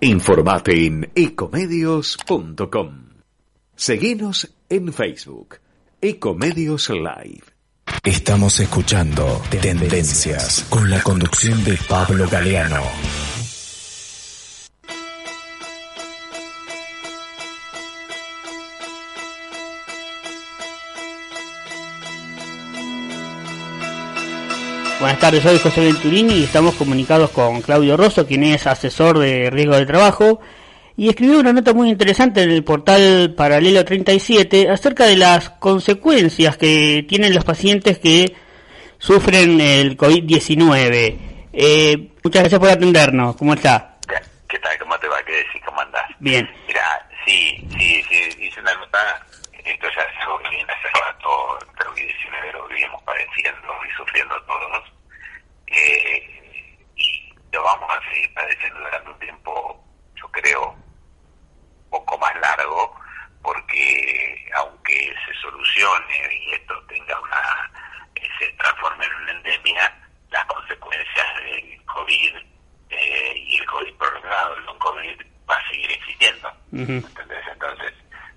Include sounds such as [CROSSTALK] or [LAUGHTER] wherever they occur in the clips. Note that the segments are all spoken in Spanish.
Informate en ecomedios.com. Seguinos en Facebook, Ecomedios Live. Estamos escuchando Tendencias con la conducción de Pablo Galeano. Buenas tardes, soy José Venturini y estamos comunicados con Claudio Rosso, quien es asesor de riesgo de trabajo, y escribió una nota muy interesante en el portal Paralelo 37 acerca de las consecuencias que tienen los pacientes que sufren el COVID-19. Eh, muchas gracias por atendernos, ¿cómo está? ¿Qué tal? ¿Cómo te va? ¿Qué decís? ¿Cómo andás? Bien. Mira, sí, sí, sí, hice una nota, esto ya que viene hace rato, el COVID-19 lo vivimos padeciendo y sufriendo todos, eh, y lo vamos a seguir padeciendo durante un tiempo, yo creo, un poco más largo, porque aunque se solucione y esto tenga una, eh, se transforme en una endemia, las consecuencias del COVID eh, y el COVID prolongado, el non-COVID, va a seguir existiendo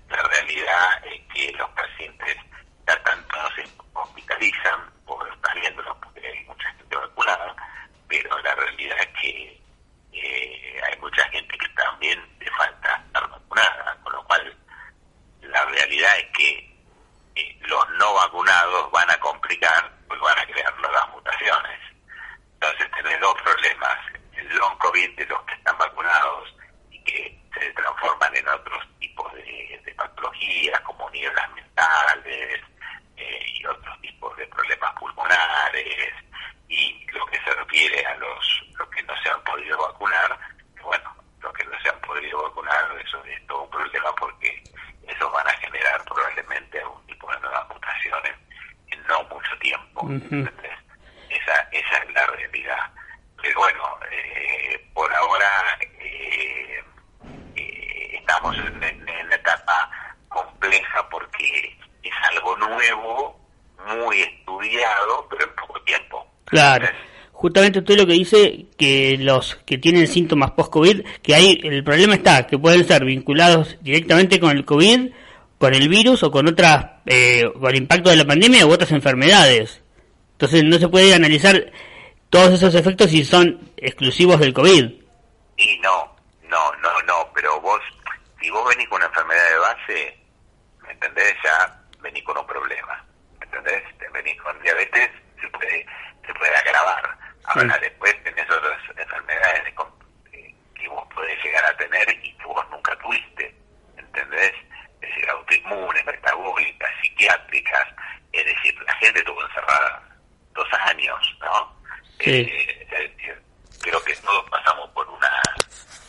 la realidad es que los pacientes ya tanto no se hospitalizan por estar viéndolos porque hay mucha gente vacunada, pero la realidad es que eh, hay mucha gente que también le falta estar vacunada, con lo cual la realidad es que eh, los no vacunados van a complicar, pues van a crear nuevas mutaciones. Entonces tenés dos problemas, el long COVID de los que están vacunados y que se transforman en otros tipos de, de patologías como nieblas mentales eh, y otros tipos de problemas pulmonares y lo que se refiere a los, los que no se han podido vacunar, bueno, los que no se han podido vacunar, eso es todo un problema porque esos van a generar probablemente algún tipo de nuevas mutaciones en no ¿entendés? Esa, esa es la realidad. Pero bueno, eh, por ahora eh, eh, estamos en, en, en una etapa compleja porque es algo nuevo, muy estudiado, pero en poco tiempo. Claro. Justamente usted lo que dice que los que tienen síntomas post-COVID, que hay el problema está que pueden ser vinculados directamente con el COVID, con el virus o con otras, eh, con el impacto de la pandemia u otras enfermedades. Entonces no se puede analizar todos esos efectos si son exclusivos del COVID. Y no, no, no, no, pero vos, si vos venís con una enfermedad de base, ¿me entendés? Ya venís con un problema, ¿me entendés? Te venís con diabetes, se puede, se puede agravar. Ahora Sí. después tenés otras enfermedades de eh, que vos podés llegar a tener y que vos nunca tuviste, ¿entendés? Es decir, autoinmunes, metabólicas, psiquiátricas, es decir, la gente estuvo encerrada dos años, ¿no? Sí. Eh, decir, creo que todos pasamos por una,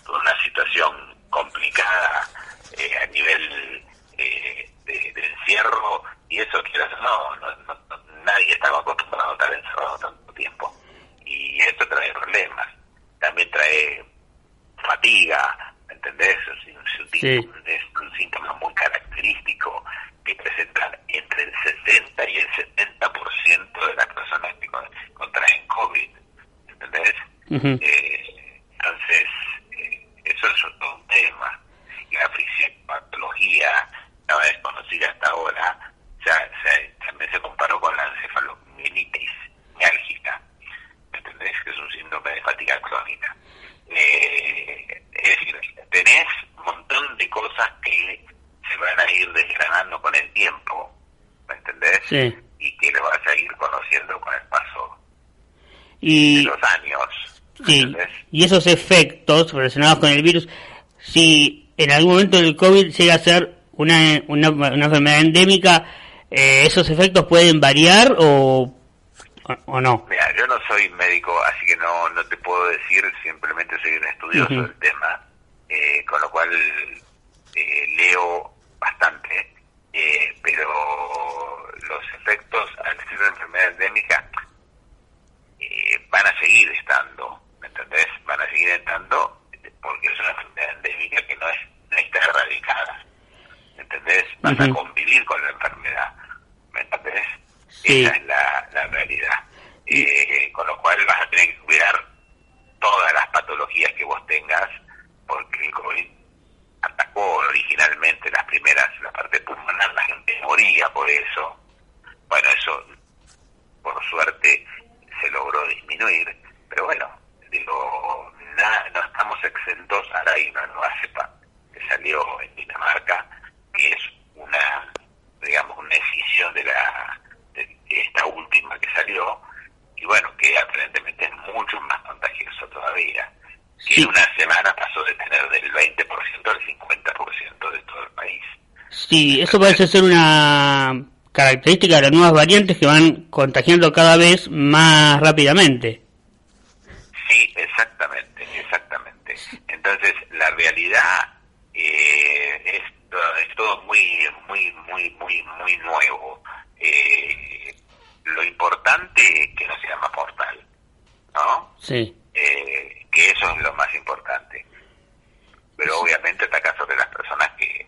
por una situación complicada eh, a nivel eh, de, de encierro y eso quieras no, no, no- nadie estaba acostumbrado a estar encerrado tanto tiempo y esto trae problemas, también trae fatiga, ¿me ¿entendés? Un, es un Sí. síntoma- es un síntoma muy característico que presentan entre el 60 y el 70% de las personas que con- contraen COVID, Eh, entonces, eh, eso es todo un tema. La fisiopatología estaba desconocida hasta ahora, ya, también se comparó con la encefalomielitis miálgica, ¿entendés? Que es un síndrome de fatiga crónica. Eh, es decir, tenés un montón de cosas que se van a ir desgranando con el tiempo, ¿me entendés? Sí. Y que lo vas a ir conociendo con el paso de Y, los años. ¿Me sí, y esos efectos relacionados con el virus, si en algún momento el COVID llega a ser una, una, una enfermedad endémica, eh, ¿esos efectos pueden variar o, o, o no? Mira, yo no soy médico, así que no, no te puedo decir, simplemente soy un estudioso del tema, eh, con lo cual eh, leo bastante, eh, pero los efectos al ser una enfermedad endémica eh, van a seguir estando, ¿me entendés? Van porque es una enfermedad endémica que no, es, no está erradicada, ¿me entendés? Vas a convivir con la enfermedad, ¿me entendés? Sí. Esa es la, la realidad. Eh, con lo cual vas a tener que cuidar todas las patologías que vos tengas porque el COVID atacó originalmente las primeras, la parte pulmonar, la gente moría por eso. Bueno, eso por suerte se logró disminuir, pero bueno, digo, no estamos exentos, ahora hay una nueva cepa que salió en Dinamarca, que es una, digamos, una decisión de la de esta última que salió, y bueno, que aparentemente es mucho más contagioso todavía. Que en una semana pasó de tener del 20% al 50% de todo el país. Sí, eso parece ser una característica de las nuevas variantes que van contagiando cada vez más rápidamente. Sí, exactamente, exactamente. Entonces, la realidad eh, es, es, todo muy, muy, muy, muy, muy nuevo. Eh, lo importante es que no sea más mortal, ¿no? Sí. Eh, que eso es lo más importante. Pero obviamente ataca sobre las personas que,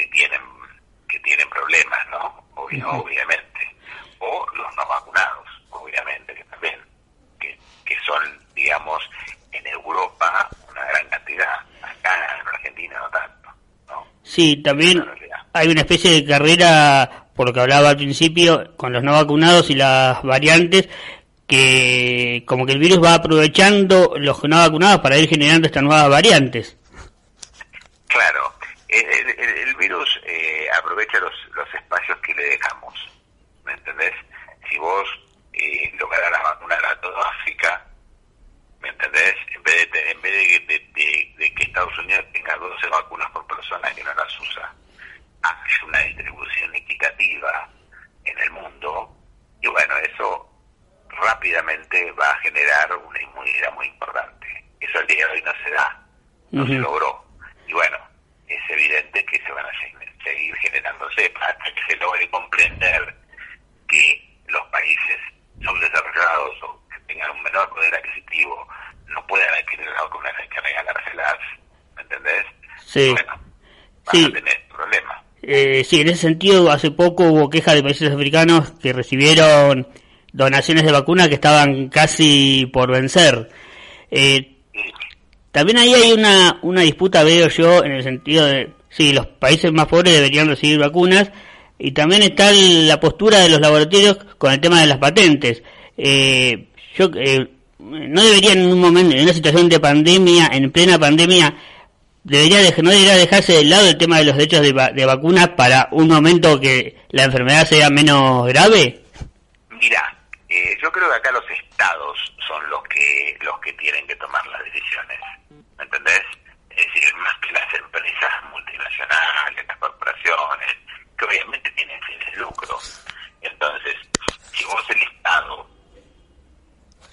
que tienen que tienen problemas, ¿no? Obviamente. O los no vacunados, obviamente, que también, que, que son, digamos, en Europa una gran cantidad. Acá en Argentina no tanto, ¿no? Sí, también hay una especie de carrera por lo que hablaba al principio, con los no vacunados y las variantes, que como que el virus va aprovechando los no vacunados para ir generando estas nuevas variantes. Claro, virus eh, aprovecha los, los espacios que le dejamos, ¿me entendés? Si vos eh, lograras vacunar a toda África, ¿me entendés? En vez de, en vez de, de que Estados Unidos tenga 12 vacunas por persona que no las usa, hay una distribución equitativa en el mundo y bueno, eso rápidamente va a generar una inmunidad muy importante. Eso al día de hoy no se da, no se logró. Y bueno, es evidente que se van a seguir generándose hasta que se logre comprender que los países subdesarrollados o que tengan un menor poder adquisitivo no puedan adquirir las vacunas, hay que regalárselas, ¿me entendés? Sí. a tener problemas. Eh, sí, en ese sentido, hace poco hubo quejas de países africanos que recibieron donaciones de vacunas que estaban casi por vencer. Eh, también ahí hay una, una disputa, veo yo, en el sentido de, sí, los países más pobres deberían recibir vacunas, y también está la postura de los laboratorios con el tema de las patentes. Eh, yo eh, no deberían en un momento, en una situación de pandemia, en plena pandemia, debería no debería dejarse de lado el tema de los derechos de, de vacunas para un momento que la enfermedad sea menos grave? Mira, eh, yo creo que acá los estados son los que los que tienen que tomar las decisiones, ¿me entendés? Es decir, más que las empresas multinacionales, las corporaciones, que obviamente tienen fines de lucro. Entonces, si vos el estado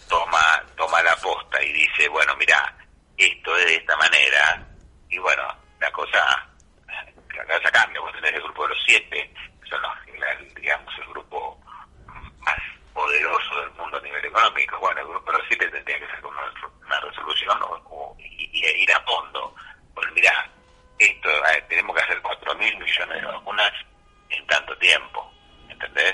toma toma la posta y dice, bueno, mira, esto es de esta manera, y bueno, la cosa, la cosa cambia, vos tenés el grupo de los siete, que son los, digamos, el grupo más poderoso del mundo a nivel económico, bueno, el grupo de los siete tendría que ser una, resolución o, y, ir a fondo, pues mira, esto, tenemos que hacer cuatro mil millones de vacunas en tanto tiempo, ¿entendés?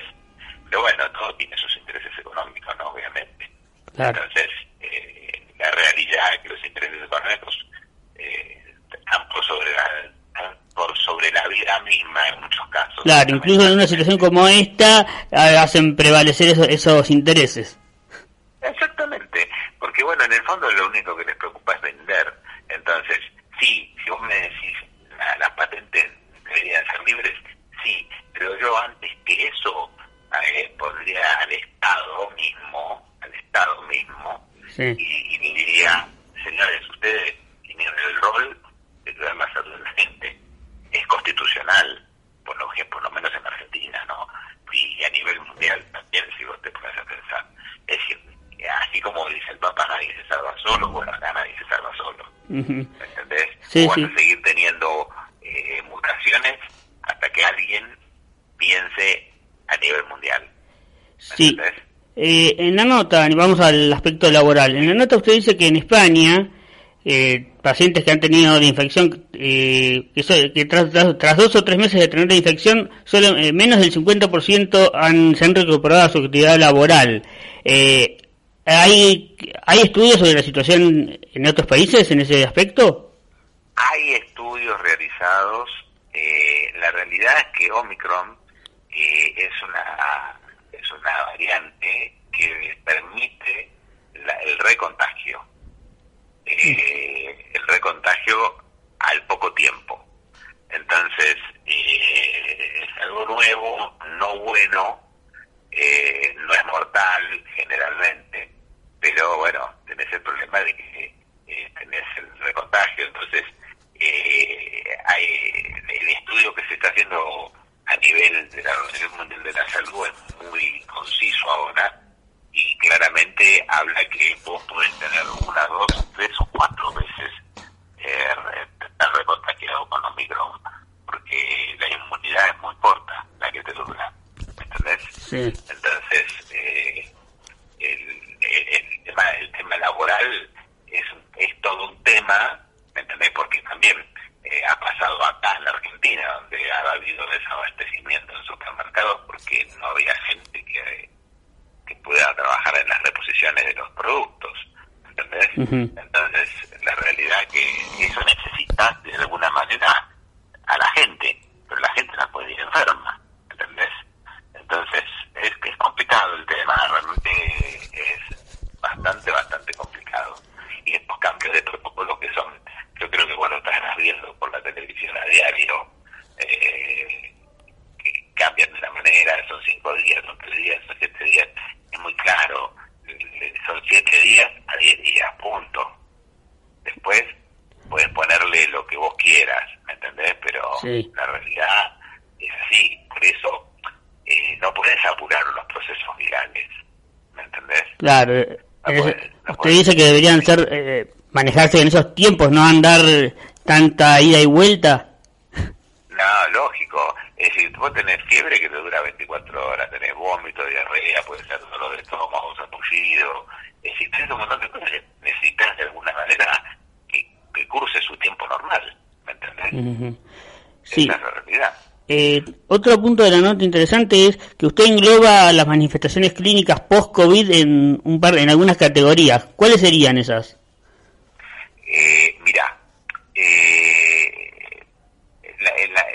Pero bueno, todo tiene sus intereses económicos, ¿no? Obviamente. Entonces, eh, la realidad es que los intereses económicos eh, por sobre la, por sobre la vida misma en muchos casos. Claro, incluso en una situación como esta hacen prevalecer esos, esos intereses. Exactamente, porque bueno, en el fondo lo único que les preocupa es vender. Entonces, sí, si vos me decís, las patentes deberían ser libres, sí, pero yo antes que eso eh, pondría al Estado mismo, al Estado mismo, y, y diría, señores, ustedes tienen el rol además gente es constitucional, por lo, por lo menos en Argentina, ¿no? Y a nivel mundial también, si vos te pones a pensar. Es decir, así como dice el Papa, nadie se salva solo, bueno, acá nadie se salva solo. ¿Entendés? Sí, o a seguir teniendo eh, mutaciones hasta que alguien piense a nivel mundial. Sí. Eh, en la nota, vamos al aspecto laboral. En la nota usted dice que en España eh, pacientes que han tenido de infección, eh, que, tras, tras, dos o tres meses de tener la infección, solo eh, menos del 50% han, se han recuperado a su actividad laboral. ¿hay, ¿Hay estudios sobre la situación en otros países en ese aspecto? hay estudios realizados. Eh, la realidad es que Omicron eh, es una es una variante que permite el recontagio. Eh, el recontagio al poco tiempo. Entonces, es algo nuevo, no bueno, no es mortal generalmente, pero bueno, tenés el problema de que tenés el recontagio, entonces eh, hay, el estudio que se está haciendo a nivel de la Organización Mundial de la Salud es muy conciso ahora y claramente habla que vos podés tener una, dos, tres o cuatro veces eh, estar recontagiado con Omicron, porque la inmunidad es muy corta, la que te dura, ¿me entendés? Sí. Entonces, eh, el, el, tema, el laboral es, es todo un tema ¿me entendés? Porque también eh, ha pasado acá en la Argentina, donde ha habido desabastecimiento en supermercados porque no había gente que, que pueda trabajar en las reposiciones de los productos, ¿entendés? Entonces, la realidad es que eso necesita, de alguna manera, a la gente, pero la gente no puede ir enferma, ¿entendés? Entonces, es que es complicado el tema, realmente es bastante, bastante complicado. Y estos cambios de protocolo que son yo creo que cuando estás viendo por la televisión a diario, eh, que cambian de la manera, son cinco días, son tres días, son siete días, es muy claro, son siete días a diez días, punto. Después puedes ponerle lo que vos quieras, ¿me entendés? Pero la realidad es así, por eso eh, no puedes apurar los procesos virales, ¿me Claro, usted dice que deberían ser... Eh, manejarse en esos tiempos, no andar tanta ida y vuelta. No, lógico. Es decir, vos tenés fiebre que te dura 24 horas, tenés vómito, diarrea, puede ser dolor de estómago, zapullido. Es decir, tenés un montón de cosas que necesitas de alguna manera que, que curse su tiempo normal. ¿Me entendés? Sí. Esa es la realidad. Eh, otro punto de la nota interesante es que usted engloba las manifestaciones clínicas post-COVID en, un par, en algunas categorías. ¿Cuáles serían esas? Eh, mira, eh,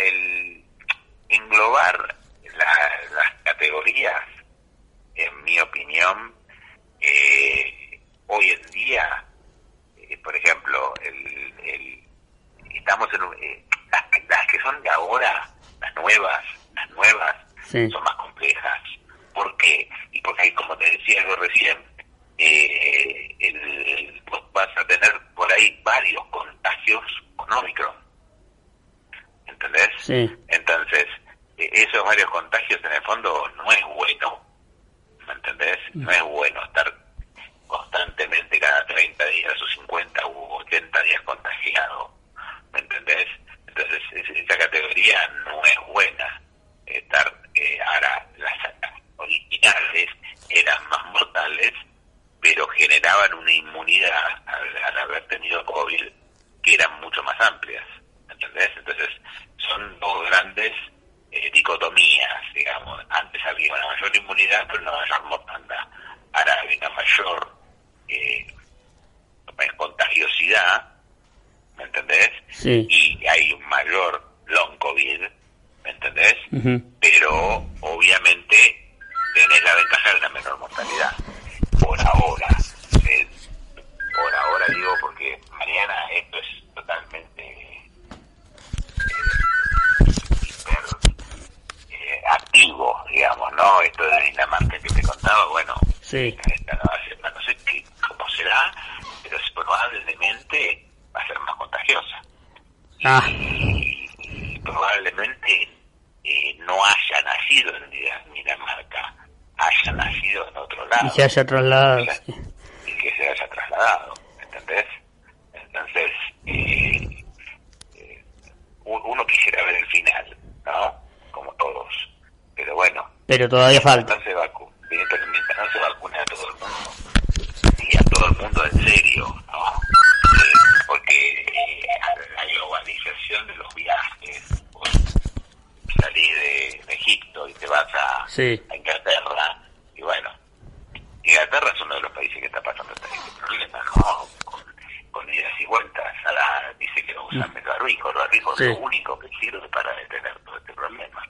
el englobar las categorías, en mi opinión, eh, hoy en día, eh, por ejemplo, el, estamos en eh, las, que son de ahora, las nuevas, las nuevas, son más complejas. ¿Por qué? Y porque hay, como te decía yo recién, eh, el, vas a tener por ahí varios contagios con Omicron. ¿Entendés? Sí. Entonces, e, esos varios contagios en el fondo no es bueno. ¿Me entendés? Mm. No es bueno estar constantemente cada 30 días o 50 u 80 días contagiado. ¿Me entendés? Entonces, esa categoría no es buena. Estar, eh, ahora, las originales eran más mortales pero generaban una inmunidad al, haber tenido COVID que eran mucho más amplias, ¿entendés? Entonces, son dos grandes eh, dicotomías, digamos. Antes había una mayor inmunidad, pero una mayor mortandad. Ahora hay una mayor eh, contagiosidad, ¿me entendés? Sí. Y hay un mayor long COVID, ¿me entendés? Pero, obviamente, tenés la ventaja de una menor mortalidad por ahora. Eh, por ahora digo porque mañana esto es totalmente eh, hiper eh, activo, digamos, ¿no? Esto de Dinamarca que te contaba, bueno, sí nueva semana, no sé qué, cómo será, pero probablemente va a ser más contagiosa. Ah. Y, probablemente eh, no haya nacido en Dinamarca haya nacido en otro lado. Y se haya trasladado. Y que se haya trasladado, ¿entendés? Entonces, eh, eh, uno quisiera ver el final, ¿no? Como todos. Pero bueno. Pero todavía falta. No sí. a Inglaterra, y bueno, Inglaterra es uno de los países que está pasando este problema, ¿no? Con, con idas y vueltas. A la, dice que los usan el barbijo. El barbijo es lo único que sirve para detener todo este problema.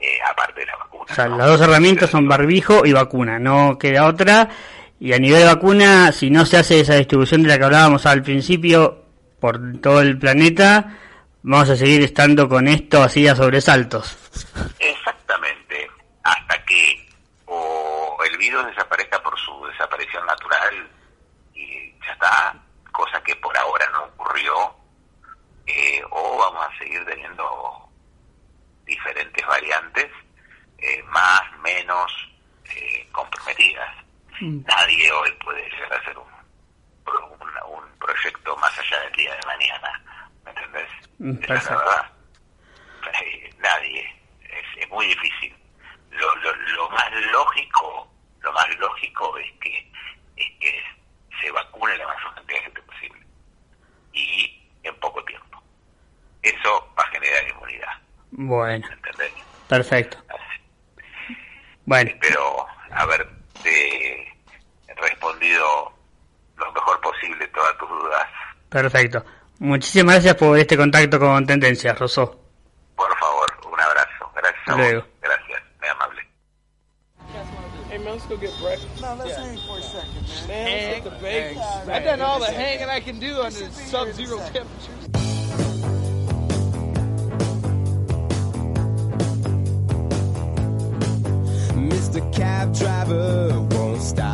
Eh, aparte de la vacuna. O sea, las dos herramientas son barbijo y vacuna, no queda otra. Y a nivel de vacuna, si no se hace esa distribución de la que hablábamos al principio por todo el planeta, vamos a seguir estando con esto así a sobresaltos hasta que o el virus desaparezca por su desaparición natural y ya está, cosa que por ahora no ocurrió, eh, o vamos a seguir teniendo diferentes variantes, eh, más, menos eh, comprometidas. Mm. Nadie hoy puede llegar a hacer un, un, proyecto más allá del día de mañana, ¿me entendés? Mm, es la verdad. [LAUGHS] Nadie. Es, muy difícil. Lo, lo, lo más lógico, lo más lógico es que, es que se vacune la mayor cantidad de gente posible. Y en poco tiempo. Eso va a generar inmunidad. Bueno. Perfecto. Bueno. Espero haberte respondido lo mejor posible todas tus dudas. Perfecto. Muchísimas gracias por este contacto con Tendencias, Rosó. Por favor, un abrazo. Gracias a vos. Go get breakfast. No, let's yeah. hang for a second, man. man hang, the hang. I've done all the hanging I can do under sub-zero temperatures. Mr. Cab Driver won't stop